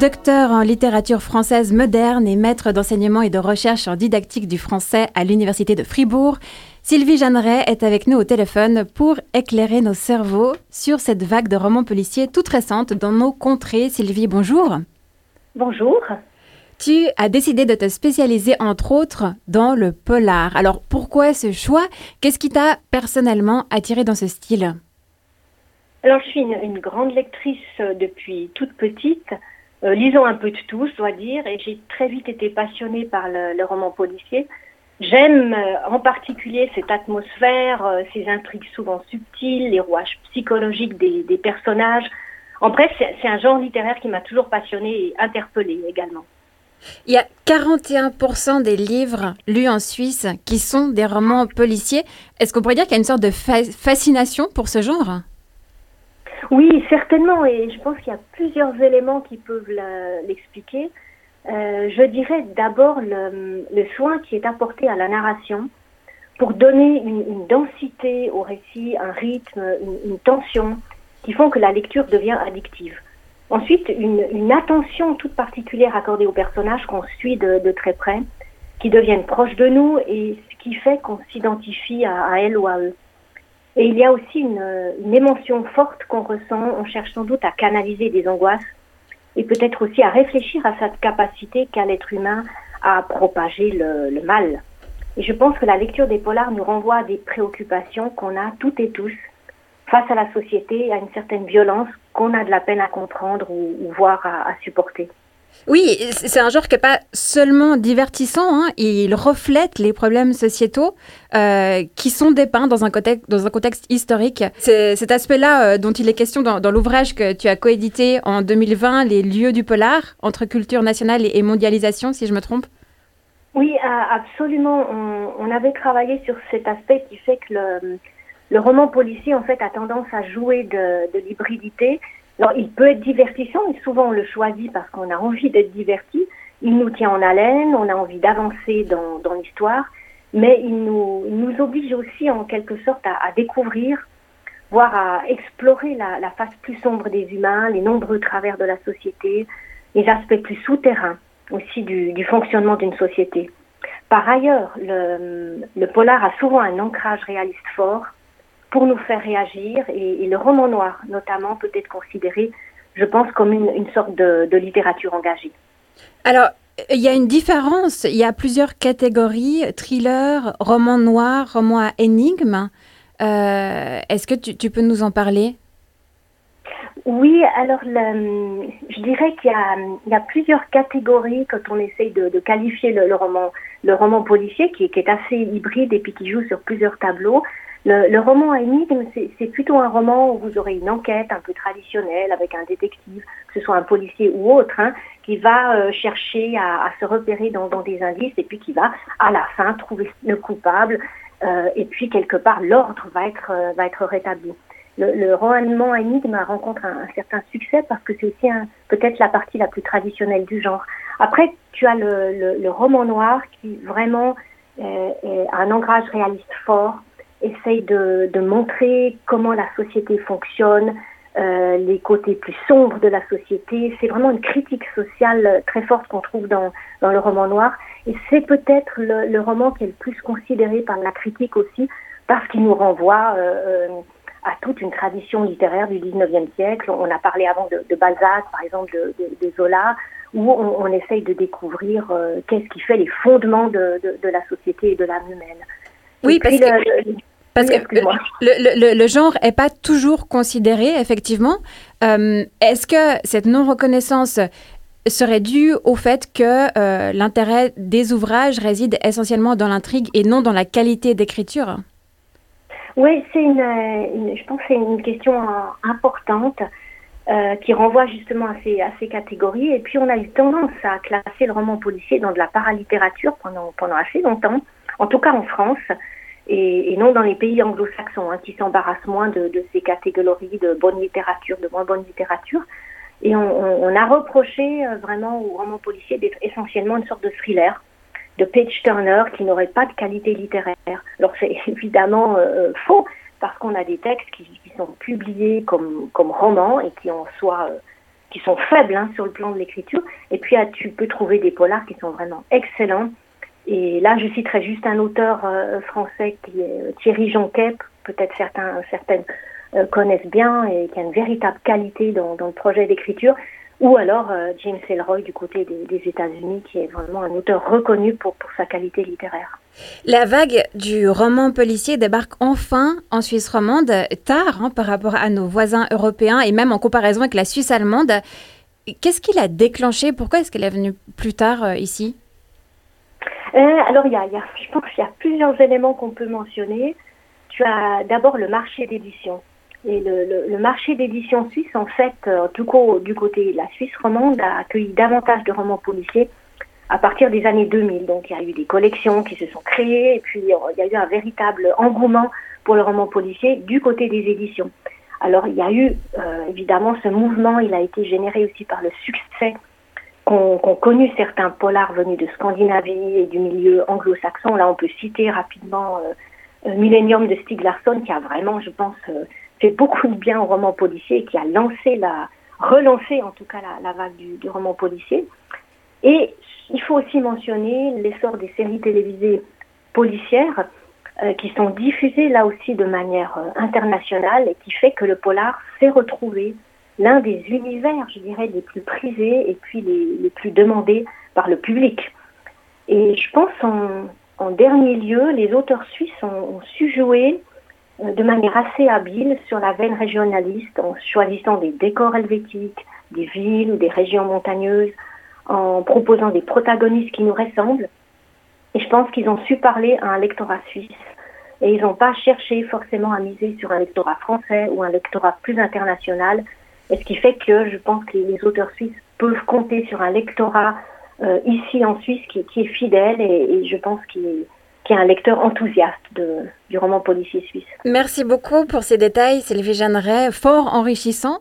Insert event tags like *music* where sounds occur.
Docteur en littérature française moderne et maître d'enseignement et de recherche en didactique du français à l'Université de Fribourg, Sylvie Jeanneret est avec nous au téléphone pour éclairer nos cerveaux sur cette vague de romans policiers toute récente dans nos contrées. Sylvie, bonjour. Bonjour. Tu as décidé de te spécialiser entre autres dans le polar. Alors pourquoi ce choix? Qu'est-ce qui t'a personnellement attiré dans ce style? Alors je suis une, grande lectrice euh, depuis toute petite. Euh, lisons un peu de tout, dois dire, et j'ai très vite été passionnée par le, roman policier. J'aime euh, en particulier cette atmosphère, ces intrigues souvent subtiles, les rouages psychologiques des personnages. En bref, c'est un genre littéraire qui m'a toujours passionnée et interpellée également. Il y a 41% des livres lus en Suisse qui sont des romans policiers. Est-ce qu'on pourrait dire qu'il y a une sorte de fascination pour ce genre? Oui, certainement. Et je pense qu'il y a plusieurs éléments qui peuvent l'expliquer. Euh, je dirais d'abord le, soin qui est apporté à la narration pour donner une, densité au récit, un rythme, une tension qui font que la lecture devient addictive. Ensuite, une, attention toute particulière accordée aux personnages qu'on suit de, très près, qui deviennent proches de nous et ce qui fait qu'on s'identifie à, elle ou à eux. Et il y a aussi une, émotion forte qu'on ressent, on cherche sans doute à canaliser des angoisses et peut-être aussi à réfléchir à cette capacité qu'a l'être humain à propager le, mal. Et je pense que la lecture des polars nous renvoie à des préoccupations qu'on a toutes et tous face à la société, à une certaine violence qu'on a de la peine à comprendre ou, ou voir à, supporter. Oui, c'est un genre qui n'est pas seulement divertissant, hein, il reflète les problèmes sociétaux euh, qui sont dépeints dans un contexte, historique. C'est cet aspect-là euh, dont il est question dans, l'ouvrage que tu as coédité en 2020, Les lieux du polar, entre culture nationale et, mondialisation, si je me trompe. Oui, absolument. On, avait travaillé sur cet aspect qui fait que le, roman policier, en fait, a tendance à jouer de l'hybridité. Il peut être divertissant, et souvent on le choisit parce qu'on a envie d'être diverti. Il nous tient en haleine, on a envie d'avancer dans, l'histoire, mais il nous, oblige aussi, en quelque sorte, à, découvrir, voire à explorer la, face plus sombre des humains, les nombreux travers de la société, les aspects plus souterrains aussi du, fonctionnement d'une société. Par ailleurs, le, le polar a souvent un ancrage réaliste fort, pour nous faire réagir. Et, le roman noir, notamment, peut être considéré, je pense, comme une, sorte de, littérature engagée. Alors, il y a une différence. Il y a plusieurs catégories thriller, roman noir, roman à énigme. Euh, est-ce que tu, peux nous en parler? Oui, alors je dirais qu'il y, a, plusieurs catégories quand on essaye de, qualifier le, roman, le roman policier qui, qui, est assez hybride et puis qui joue sur plusieurs tableaux. Le, roman à énigme, c'est plutôt un roman où vous aurez une enquête un peu traditionnelle avec un détective, que ce soit un policier ou autre, hein, qui va euh, chercher à, se repérer dans, des indices et puis qui va à la fin trouver le coupable euh, et puis quelque part l'ordre va être euh, va être rétabli. Le, roman à énigme rencontre un, certain succès parce que c'est aussi peut-être la partie la plus traditionnelle du genre. Après, tu as le, roman noir qui vraiment a un ancrage réaliste fort essaye de, de, montrer comment la société fonctionne, euh, les côtés plus sombres de la société. C'est vraiment une critique sociale très forte qu'on trouve dans, dans, le roman noir. Et c'est peut-être le, le, roman qui est le plus considéré par la critique aussi, parce qu'il nous renvoie euh, euh à toute une tradition littéraire du 19e siècle. On a parlé avant de, de Balzac, par exemple, de, de Zola, où on, on, essaye de découvrir euh, qu'est-ce qui fait les fondements de, de, la société et de l'âme humaine. Oui, parce que... Parce que le, le, genre n'est pas toujours considéré, effectivement. Euh, est-ce que cette non-reconnaissance serait due au fait que euh, l'intérêt des ouvrages réside essentiellement dans l'intrigue et non dans la qualité d'écriture? Oui, c'est une, je pense que c'est une question importante euh, qui renvoie justement à ces, à ces catégories. Et puis on a eu tendance à classer le roman policier dans de la paralittérature pendant, pendant assez longtemps, en tout cas en France et, non dans les pays anglo-saxons, hein, qui s'embarrassent moins de, ces catégories de bonne littérature, de moins bonne littérature. Et on, a reproché euh, vraiment au roman policier d'être essentiellement une sorte de thriller, de page turner qui n'aurait pas de qualité littéraire. Alors c'est *laughs* évidemment euh, faux parce qu'on a des textes qui, sont publiés comme, comme romans et qui en soi qui sont faibles hein, sur le plan de l'écriture. Et puis ah, tu peux trouver des polars qui sont vraiment excellents. Et là, je citerai juste un auteur euh, français qui est Thierry Jonquet, peut-être certains, certaines euh, connaissent bien et qui a une véritable qualité dans, le projet d'écriture ou alors euh, James Ellroy du côté des, États-Unis, qui est vraiment un auteur reconnu pour, sa qualité littéraire. La vague du roman policier débarque enfin en Suisse romande, tard hein, par rapport à nos voisins européens et même en comparaison avec la Suisse allemande. Qu'est-ce qui l'a déclenché? Pourquoi est-ce qu'elle est venue plus tard euh, ici? euh, Alors, il y a, je pense qu'il y a plusieurs éléments qu'on peut mentionner. Tu as d'abord le marché d'édition. Et le, marché d'édition suisse, en fait, euh, tout cas du côté de la Suisse romande, a accueilli davantage de romans policiers à partir des années 2000. Donc il y a eu des collections qui se sont créées et puis euh, il y a eu un véritable engouement pour le roman policier du côté des éditions. Alors il y a eu euh, évidemment ce mouvement, il a été généré aussi par le succès qu'ont connu certains polars venus de Scandinavie et du milieu anglo-saxon. Là on peut citer rapidement Millennium de Stieg Larsson qui a vraiment, je pense, fait beaucoup de bien au roman policier et qui a lancé la, relancé en tout cas la, vague du, roman policier. Et il faut aussi mentionner l'essor des séries télévisées policières euh, qui sont diffusées là aussi de manière euh, internationale et qui fait que le polar s'est retrouvé l'un des univers, je dirais, les plus prisés et puis les, plus demandés par le public. Et je pense en, dernier lieu, les auteurs suisses ont su jouer euh, de manière assez habile sur la veine régionaliste en choisissant des décors helvétiques, des villes ou des régions montagneuses, en proposant des protagonistes qui nous ressemblent. Et je pense qu'ils ont su parler à un lectorat suisse. Et ils n'ont pas cherché forcément à miser sur un lectorat français ou un lectorat plus international. Et ce qui fait que je pense que les auteurs suisses peuvent compter sur un lectorat euh, ici en Suisse qui, est fidèle et, je pense qu'il est qui est un lecteur enthousiaste du roman policier suisse. Merci beaucoup pour ces détails, Sylvie Jeanneret, fort enrichissant.